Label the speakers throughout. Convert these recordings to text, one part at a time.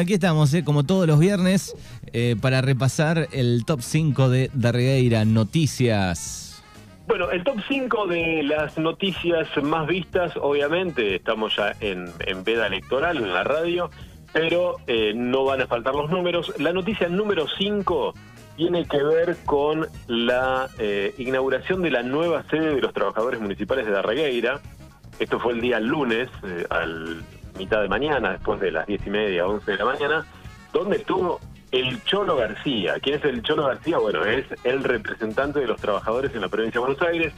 Speaker 1: Aquí estamos, eh, como todos los viernes, eh, para repasar el top 5 de Darregueira Noticias.
Speaker 2: Bueno, el top 5 de las noticias más vistas, obviamente, estamos ya en, en veda electoral, en la radio, pero eh, no van a faltar los números. La noticia número 5 tiene que ver con la inauguración de la nueva sede de los trabajadores municipales de Darregueira. Esto fue el día lunes, al mitad de mañana, después de las diez y media, 11 de la mañana, donde estuvo el Cholo García. ¿Quién es el Cholo García? Bueno, es el representante de los trabajadores en la provincia de Buenos Aires,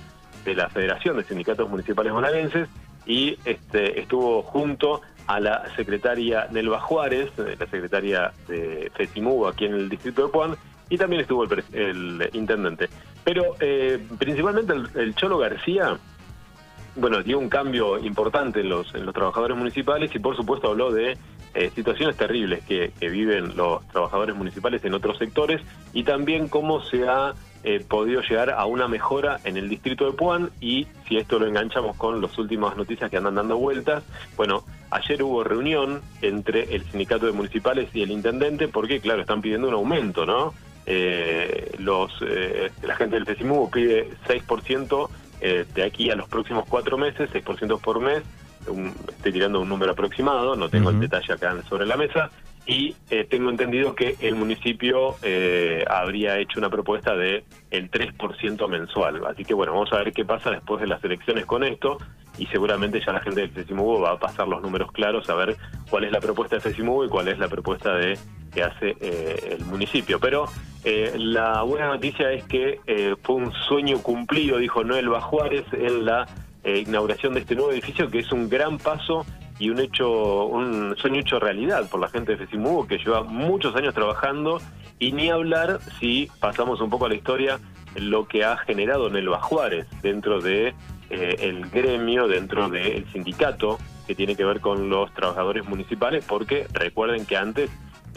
Speaker 2: de la Federación de Sindicatos Municipales Bonaerenses, y este, estuvo junto a la secretaria Nelva Juárez, eh, la secretaria de FESIMU aquí en el distrito de Puan, y también estuvo el, el intendente. Pero eh, principalmente el Cholo García bueno, dio un cambio importante en los, trabajadores municipales y por supuesto habló de eh, situaciones terribles que, que, viven los trabajadores municipales en otros sectores y también cómo se ha eh, podido llegar a una mejora en el distrito de Puan y si esto lo enganchamos con las últimas noticias que andan dando vueltas, bueno, ayer hubo reunión entre el sindicato de municipales y el intendente porque, claro, están pidiendo un aumento, ¿no? Eh, los, eh, la gente del FESIMU pide 6% eh, de aquí a los próximos cuatro meses, 6% por mes, un, estoy tirando un número aproximado, no tengo uh -huh. el detalle acá sobre la mesa, y eh, tengo entendido que el municipio eh, habría hecho una propuesta de el 3% mensual. Así que bueno, vamos a ver qué pasa después de las elecciones con esto y seguramente ya la gente del FESIMUBO va a pasar los números claros a ver cuál es la propuesta de FESIMUBO y cuál es la propuesta de que hace eh, el municipio. Pero eh, la buena noticia es que eh, fue un sueño cumplido, dijo Noel Bajuárez, en la inauguración de este nuevo edificio, que es un gran paso y un hecho, un sueño hecho realidad por la gente de FESIMUBO, que lleva muchos años trabajando, y ni hablar si pasamos un poco a la historia lo que ha generado Nelva Juárez dentro de eh, el gremio, dentro del sindicato que tiene que ver con los trabajadores municipales, porque recuerden que antes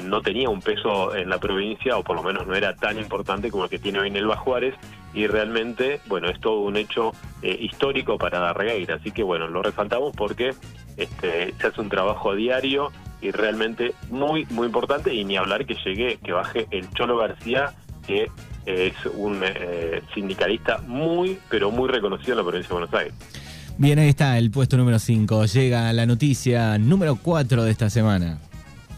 Speaker 2: no tenía un peso en la provincia, o por lo menos no era tan importante como el que tiene hoy Nelva Juárez, y realmente, bueno, es todo un hecho eh, histórico para Darregueira, así que bueno, lo resaltamos porque este, se hace un trabajo diario y realmente muy, muy importante, y ni hablar que llegue, que baje el Cholo García, que es un eh, sindicalista muy, pero muy reconocido en la provincia de Buenos Aires.
Speaker 1: Bien, ahí está el puesto número 5. Llega la noticia número 4 de esta semana.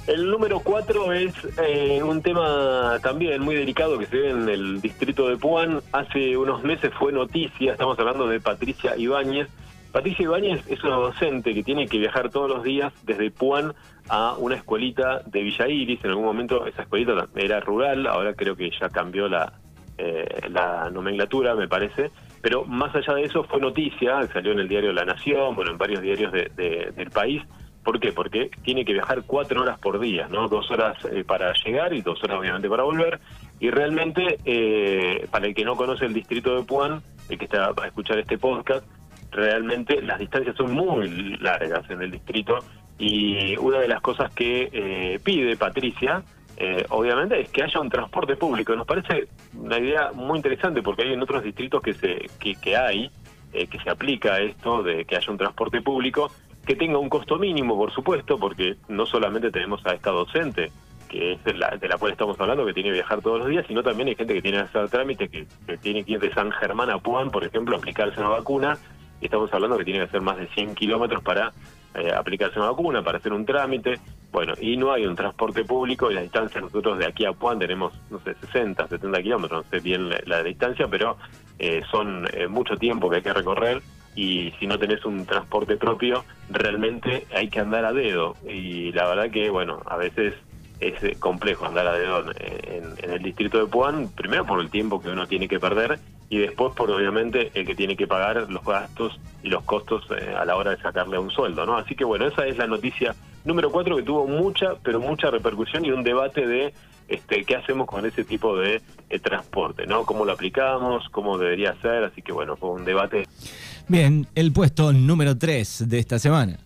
Speaker 2: El número 4 es eh, un tema también muy delicado que se ve en el distrito de Puan. Hace unos meses fue noticia, estamos hablando de Patricia Ibáñez. Patricia Ibáñez es una docente que tiene que viajar todos los días desde Puan a una escuelita de Villa Iris. En algún momento esa escuelita era rural, ahora creo que ya cambió la, eh, la nomenclatura, me parece. Pero más allá de eso fue noticia, salió en el diario La Nación, bueno, en varios diarios de, de, del país. ¿Por qué? Porque tiene que viajar cuatro horas por día, ¿no? Dos horas eh, para llegar y dos horas obviamente para volver. Y realmente, eh, para el que no conoce el distrito de Puan, el que está a escuchar este podcast, realmente las distancias son muy largas en el distrito y una de las cosas que eh, pide Patricia, eh, obviamente, es que haya un transporte público. Nos parece una idea muy interesante porque hay en otros distritos que se que, que hay, eh, que se aplica esto de que haya un transporte público que tenga un costo mínimo, por supuesto, porque no solamente tenemos a esta docente, que es de la, de la cual estamos hablando, que tiene que viajar todos los días, sino también hay gente que tiene que hacer trámites, que, que tiene que ir de San Germán a Puan, por ejemplo, a aplicarse una vacuna, y estamos hablando que tiene que hacer más de 100 kilómetros para eh, aplicarse una vacuna, para hacer un trámite. Bueno, y no hay un transporte público y la distancia nosotros de aquí a Puan tenemos, no sé, 60, 70 kilómetros, no sé bien la, la distancia, pero eh, son eh, mucho tiempo que hay que recorrer y si no tenés un transporte propio, realmente hay que andar a dedo. Y la verdad que, bueno, a veces es complejo andar a dedo en, en, el distrito de Puan, primero por el tiempo que uno tiene que perder y después por obviamente el que tiene que pagar los gastos y los costos eh, a la hora de sacarle un sueldo, ¿no? Así que bueno, esa es la noticia número cuatro que tuvo mucha, pero mucha repercusión y un debate de este, qué hacemos con ese tipo de eh, transporte, ¿no? ¿Cómo lo aplicamos? ¿Cómo debería ser? Así que bueno, fue un debate.
Speaker 1: Bien, el puesto número 3 de esta semana.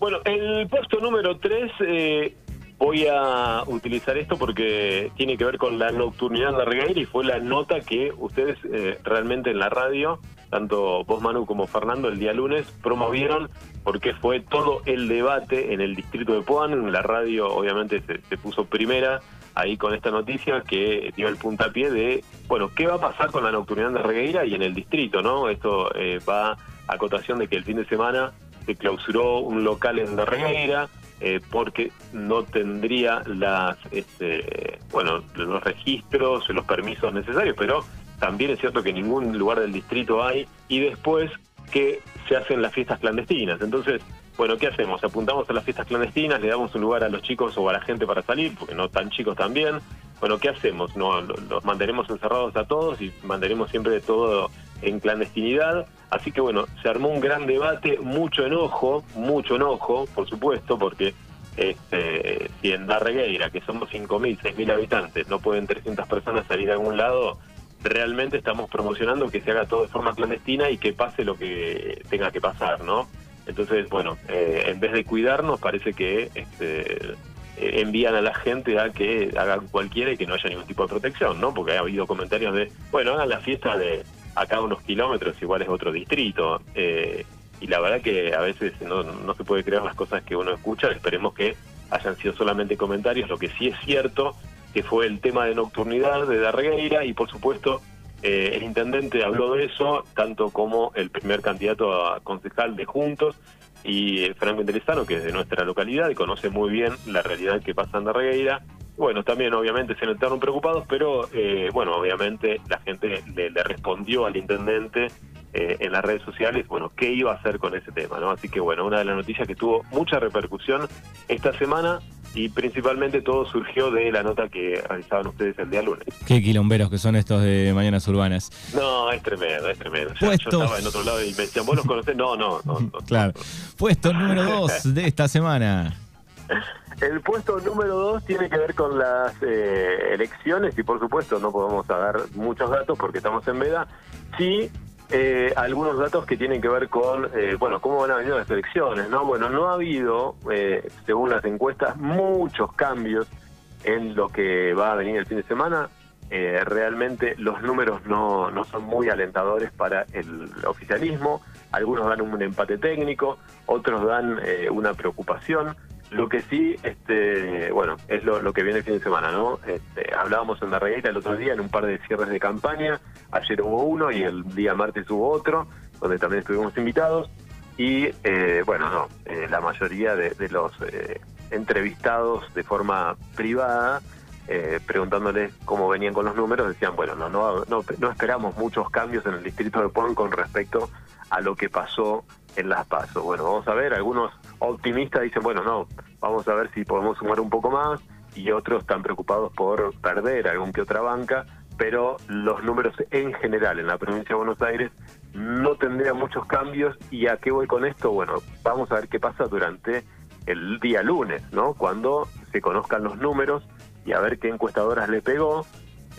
Speaker 2: Bueno, el puesto número 3 eh, voy a utilizar esto porque tiene que ver con la nocturnidad de Regueira y fue la nota que ustedes eh, realmente en la radio, tanto vos Manu como Fernando, el día lunes promovieron porque fue todo el debate en el distrito de Puan. La radio obviamente se, puso primera ahí con esta noticia que dio el puntapié de, bueno, ¿qué va a pasar con la nocturnidad de Regueira y en el distrito? no Esto eh, va a acotación de que el fin de semana se clausuró un local en Regueira eh, porque no tendría las, este, bueno, los registros, los permisos necesarios, pero también es cierto que en ningún lugar del distrito hay, y después que se hacen las fiestas clandestinas. Entonces, bueno, ¿qué hacemos? Apuntamos a las fiestas clandestinas, le damos un lugar a los chicos o a la gente para salir, porque no tan chicos también. Bueno, ¿qué hacemos? No, los mantenemos encerrados a todos y mantenemos siempre todo en clandestinidad. Así que bueno, se armó un gran debate, mucho enojo, mucho enojo, por supuesto, porque este, si en Darregueira, que somos 5.000, 6.000 habitantes, no pueden 300 personas salir a algún lado, realmente estamos promocionando que se haga todo de forma clandestina y que pase lo que tenga que pasar, ¿no? Entonces, bueno, eh, en vez de cuidarnos, parece que este, eh, envían a la gente a que hagan cualquiera y que no haya ningún tipo de protección, ¿no? Porque ha habido comentarios de, bueno, hagan la fiesta de acá unos kilómetros, igual es otro distrito. Eh, y la verdad que a veces no, se puede creer las cosas que uno escucha. Esperemos que hayan sido solamente comentarios. Lo que sí es cierto que fue el tema de nocturnidad de Darregueira y por supuesto eh, el intendente habló de eso, tanto como el primer candidato a concejal de Juntos y eh, Franco Interesano, que es de nuestra localidad y conoce muy bien la realidad que pasa en Darregueira. Bueno, también obviamente se notaron preocupados, pero eh, bueno, obviamente la gente le, respondió al intendente eh, en las redes sociales, bueno, qué iba a hacer con ese tema, ¿no? Así que bueno, una de las noticias que tuvo mucha repercusión esta semana y principalmente todo surgió de la nota que realizaban ustedes el día lunes.
Speaker 1: Qué quilomberos que son estos de Mañanas Urbanas.
Speaker 2: No, es tremendo, es tremendo. Yo estaba en otro lado y me decían, ¿vos los conocés? No, no, no.
Speaker 1: claro. Puesto número dos de esta semana.
Speaker 2: El puesto número dos tiene que ver con las eh, elecciones y por supuesto no podemos dar muchos datos porque estamos en veda. Sí, eh, algunos datos que tienen que ver con, eh, bueno, cómo van a venir las elecciones, ¿no? Bueno, no ha habido, según las encuestas, muchos cambios en lo que va a venir el fin de semana. realmente los números no, no son muy alentadores para el oficialismo. Algunos dan un empate técnico, otros dan una preocupación. Lo que sí, este, bueno, es lo, que viene el fin de semana, ¿no? Este, hablábamos en la regueta el otro día en un par de cierres de campaña. Ayer hubo uno y el día martes hubo otro, donde también estuvimos invitados. Y eh, bueno, no, eh, la mayoría de, los eh, entrevistados de forma privada, preguntándoles cómo venían con los números, decían, bueno, no, no, no, no esperamos muchos cambios en el distrito de Pon con respecto a lo que pasó en las pasos. Bueno, vamos a ver, algunos optimistas dicen, bueno, no, vamos a ver si podemos sumar un poco más, y otros están preocupados por perder algún que otra banca, pero los números en general en la provincia de Buenos Aires no tendrían muchos cambios. ¿Y a qué voy con esto? Bueno, vamos a ver qué pasa durante el día lunes, ¿no? Cuando se conozcan los números y a ver qué encuestadoras le pegó,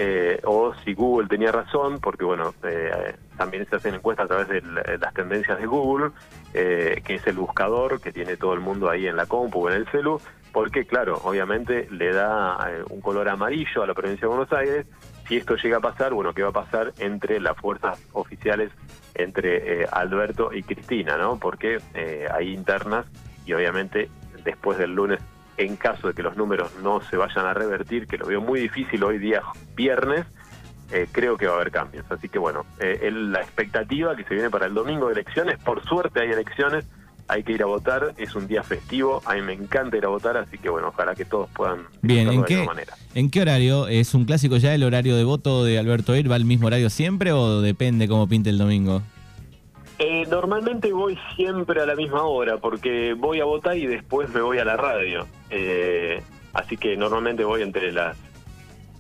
Speaker 2: eh, o si Google tenía razón, porque bueno, eh, también se hacen encuestas a través de las tendencias de Google, eh, que es el buscador que tiene todo el mundo ahí en la compu o en el celu, porque claro, obviamente le da un color amarillo a la provincia de Buenos Aires. Si esto llega a pasar, bueno, ¿qué va a pasar entre las fuerzas oficiales, entre Alberto y Cristina, ¿no? Porque hay internas y obviamente después del lunes en caso de que los números no se vayan a revertir, que lo veo muy difícil hoy día viernes, eh, creo que va a haber cambios. Así que bueno, eh, la expectativa que se viene para el domingo de elecciones, por suerte hay elecciones, hay que ir a votar, es un día festivo, a mí me encanta ir a votar, así que bueno, ojalá que todos puedan
Speaker 1: Bien, ¿en qué, manera. ¿en qué horario? ¿Es un clásico ya el horario de voto de Alberto Ir? ¿Va al mismo horario siempre o depende cómo pinte el domingo?
Speaker 2: Eh, normalmente voy siempre a la misma hora porque voy a votar y después me voy a la radio. Eh, así que normalmente voy entre las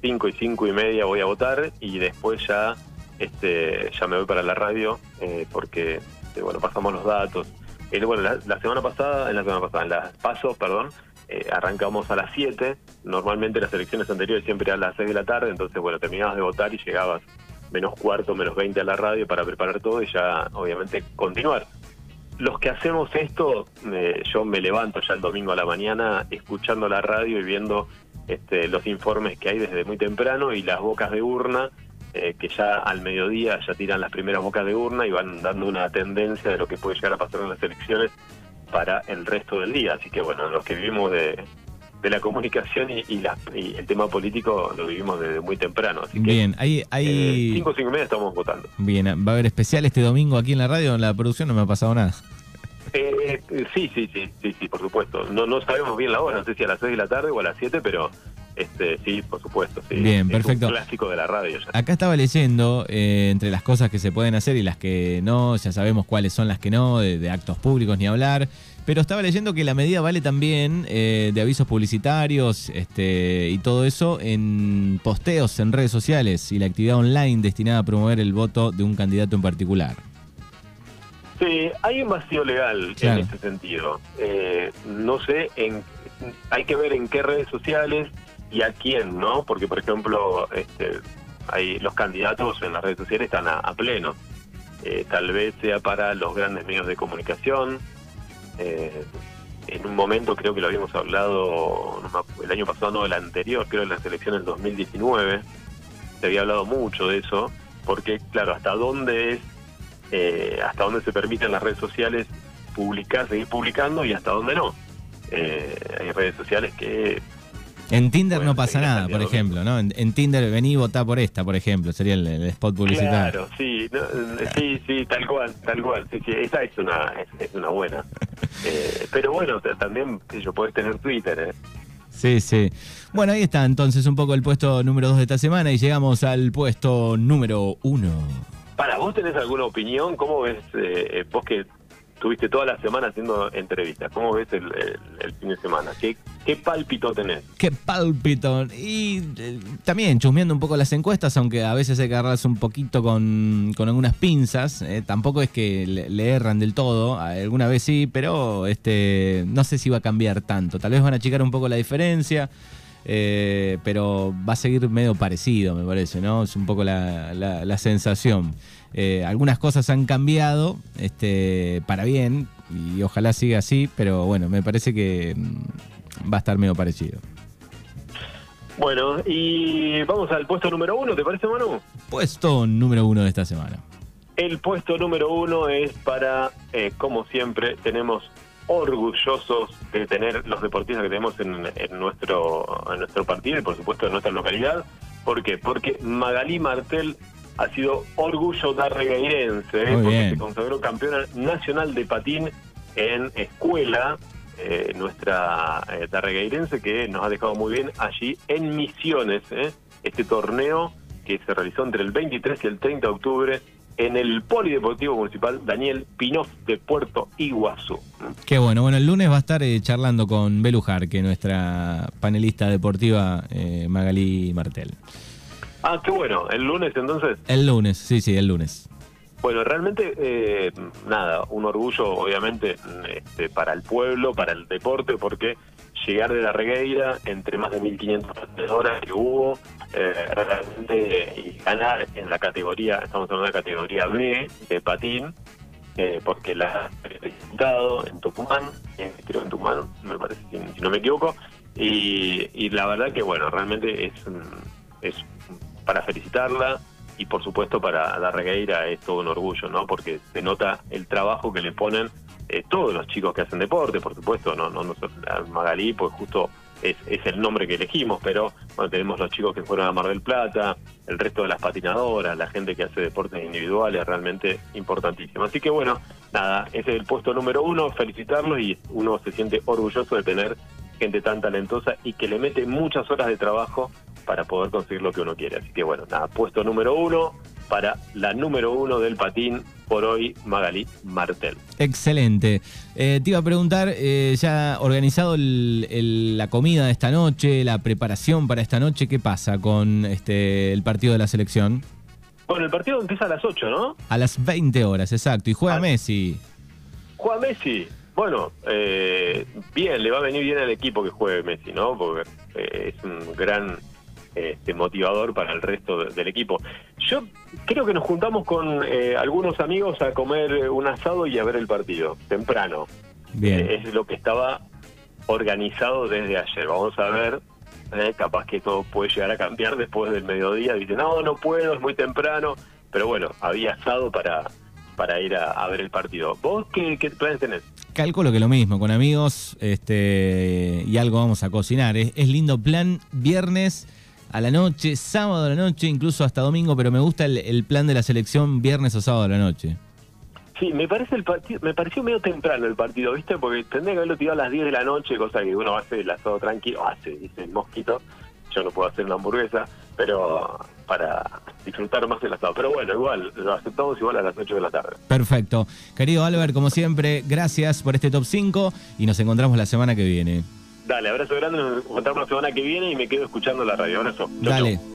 Speaker 2: 5 y 5 y media voy a votar y después ya este ya me voy para la radio eh, porque bueno pasamos los datos. bueno, la, semana pasada, en la semana pasada, en las pasos, perdón, arrancamos a las 7. Normalmente las elecciones anteriores siempre a las 6 de la tarde, entonces bueno, terminabas de votar y llegabas menos cuarto, menos 20 a la radio para preparar todo y ya obviamente continuar. los que hacemos esto, eh, yo me levanto ya el domingo a la mañana escuchando la radio y viendo este, los informes que hay desde muy temprano y las bocas de urna, eh, que ya al mediodía ya tiran las primeras bocas de urna y van dando una tendencia de lo que puede llegar a pasar en las elecciones para el resto del día. Así que bueno, los que vivimos de, de la comunicación y, y, el tema político lo vivimos desde muy temprano. Así que,
Speaker 1: Bien, hay... hay...
Speaker 2: Eh, cinco o cinco y media estamos votando.
Speaker 1: Bien, ¿va a haber especial este domingo aquí en la radio? En la producción no me ha pasado nada.
Speaker 2: Eh, sí, sí, sí, sí, sí, por supuesto. No, no sabemos bien la hora, no sé si a las 6 de la tarde o a las 7, pero este, sí, por supuesto. Sí.
Speaker 1: Bien, perfecto.
Speaker 2: un clásico de la radio.
Speaker 1: Acá estaba leyendo eh, entre las cosas que se pueden hacer y las que no, ya sabemos cuáles son las que no, de actos públicos ni hablar. Pero estaba leyendo que la medida vale también eh, de avisos publicitarios este, y todo eso en posteos en redes sociales y la actividad online destinada a promover el voto de un candidato en particular.
Speaker 2: Sí, hay un vacío legal en ese sentido. Eh, no sé, en, hay que ver en qué redes sociales y a quién, ¿no? Porque, por ejemplo, este, hay, los candidatos en las redes sociales están a, pleno. Eh, tal vez sea para los grandes medios de comunicación, eh, en un momento creo que lo habíamos hablado el año pasado, no el anterior, creo en la selección del 2019, se había hablado mucho de eso, porque claro, hasta dónde es, eh, hasta dónde se permiten las redes sociales publicar, seguir publicando y hasta dónde no. Eh, hay redes sociales que
Speaker 1: en Tinder no pasa nada, por ejemplo, ¿no? En, Tinder vení y votá por esta, por ejemplo, sería el, spot publicitario.
Speaker 2: Claro, sí, sí, sí, tal cual, tal cual. Sí, sí, esa es una, es, una buena. Eh, pero bueno, también, yo podés tener Twitter, ¿eh?
Speaker 1: Sí, sí. Bueno, ahí está entonces un poco el puesto número dos de esta semana y llegamos al puesto número uno.
Speaker 2: Para, ¿vos tenés alguna opinión? ¿Cómo ves, eh, vos que Tuviste toda la semana haciendo entrevistas. ¿Cómo ves el, fin de semana? ¿Qué, ¿Qué pálpito tenés?
Speaker 1: Qué pálpito. Y eh, también chusmeando un poco las encuestas, aunque a veces hay que agarrarse un poquito con, algunas pinzas. Eh, tampoco es que le, erran del todo. Alguna vez sí, pero este no sé si va a cambiar tanto. Tal vez van a achicar un poco la diferencia. Eh, pero va a seguir medio parecido, me parece, ¿no? Es un poco la, la sensación. Eh, algunas cosas han cambiado este, para bien y ojalá siga así, pero bueno, me parece que mm, va a estar medio parecido.
Speaker 2: Bueno, y vamos al puesto número uno, ¿te parece, Manu?
Speaker 1: Puesto número uno de esta semana.
Speaker 2: El puesto número uno es para, eh, como siempre, tenemos orgullosos de tener los deportistas que tenemos en, nuestro, en nuestro partido y, por supuesto, en nuestra localidad. ¿Por qué? Porque Magalí Martel ha sido orgullo darregueirense, ¿eh? porque se consagró campeona nacional de patín en escuela, eh, nuestra eh, darregueirense, que nos ha dejado muy bien allí en Misiones, ¿eh? este torneo que se realizó entre el 23 y el 30 de octubre en el Polideportivo Municipal Daniel Pinoz de Puerto Iguazú.
Speaker 1: Qué bueno, bueno, el lunes va a estar charlando con Belujar, que es nuestra panelista deportiva Magalí Martel.
Speaker 2: Ah, qué bueno. ¿El lunes entonces?
Speaker 1: El lunes, sí, sí, el lunes.
Speaker 2: Bueno, realmente, eh, nada, un orgullo obviamente este, para el pueblo, para el deporte, porque llegar de la regueira entre más de 1.500 horas que hubo, eh, realmente y ganar en la categoría, estamos hablando de la categoría B de patín, eh, porque la he disputado en Tucumán, creo en Tucumán, me parece, si, no me equivoco, y, y, la verdad que, bueno, realmente es, es para felicitarla y por supuesto para la regueira es todo un orgullo, ¿no? Porque se nota el trabajo que le ponen eh, todos los chicos que hacen deporte, por supuesto, no, no, no Magalí, pues justo es, es, el nombre que elegimos, pero bueno, tenemos los chicos que fueron a Mar del Plata, el resto de las patinadoras, la gente que hace deportes individuales, realmente importantísimo. Así que bueno, nada, ese es el puesto número uno, felicitarlos y uno se siente orgulloso de tener gente tan talentosa y que le mete muchas horas de trabajo para poder conseguir lo que uno quiere. Así que bueno, nada, puesto número uno para la número uno del patín por hoy, Magalí Martel.
Speaker 1: Excelente. Eh, te iba a preguntar, eh, ya organizado la comida de esta noche, la preparación para esta noche, ¿qué pasa con este el partido de la selección?
Speaker 2: Bueno, el partido empieza a las 8, ¿no?
Speaker 1: A las 20 horas, exacto. Y juega ah. Messi.
Speaker 2: Juega Messi. Bueno, eh, bien, le va a venir bien al equipo que juegue Messi, ¿no? Porque es un gran este, motivador para el resto del equipo. Yo creo que nos juntamos con eh, algunos amigos a comer un asado y a ver el partido, temprano.
Speaker 1: Bien.
Speaker 2: Eh, es lo que estaba organizado desde ayer. Vamos a ver, eh, capaz que todo puede llegar a cambiar después del mediodía. Dice, no, no puedo, es muy temprano. Pero bueno, había asado para, para ir a, ver el partido. ¿Vos qué, qué planes tenés?
Speaker 1: Calculo que lo mismo, con amigos este, y algo vamos a cocinar. Es, es lindo plan viernes a la noche, sábado a la noche, incluso hasta domingo, pero me gusta el, el plan de la selección viernes o sábado a la noche.
Speaker 2: Sí, me parece el partido, me pareció medio temprano el partido, ¿viste? Porque tendría que haberlo tirado a las 10 de la noche, cosa que uno hace el asado tranquilo, hace, dice el mosquito. Yo no puedo hacer una hamburguesa, pero para disfrutar más el asado. Pero bueno, igual, lo aceptamos igual a las 8 de la tarde.
Speaker 1: Perfecto. Querido Albert, como siempre, gracias por este top 5 y nos encontramos la semana que viene.
Speaker 2: Dale, abrazo grande, nos encontramos la semana que viene y me quedo escuchando la radio. Abrazo. Chau,
Speaker 1: Dale.
Speaker 2: chau.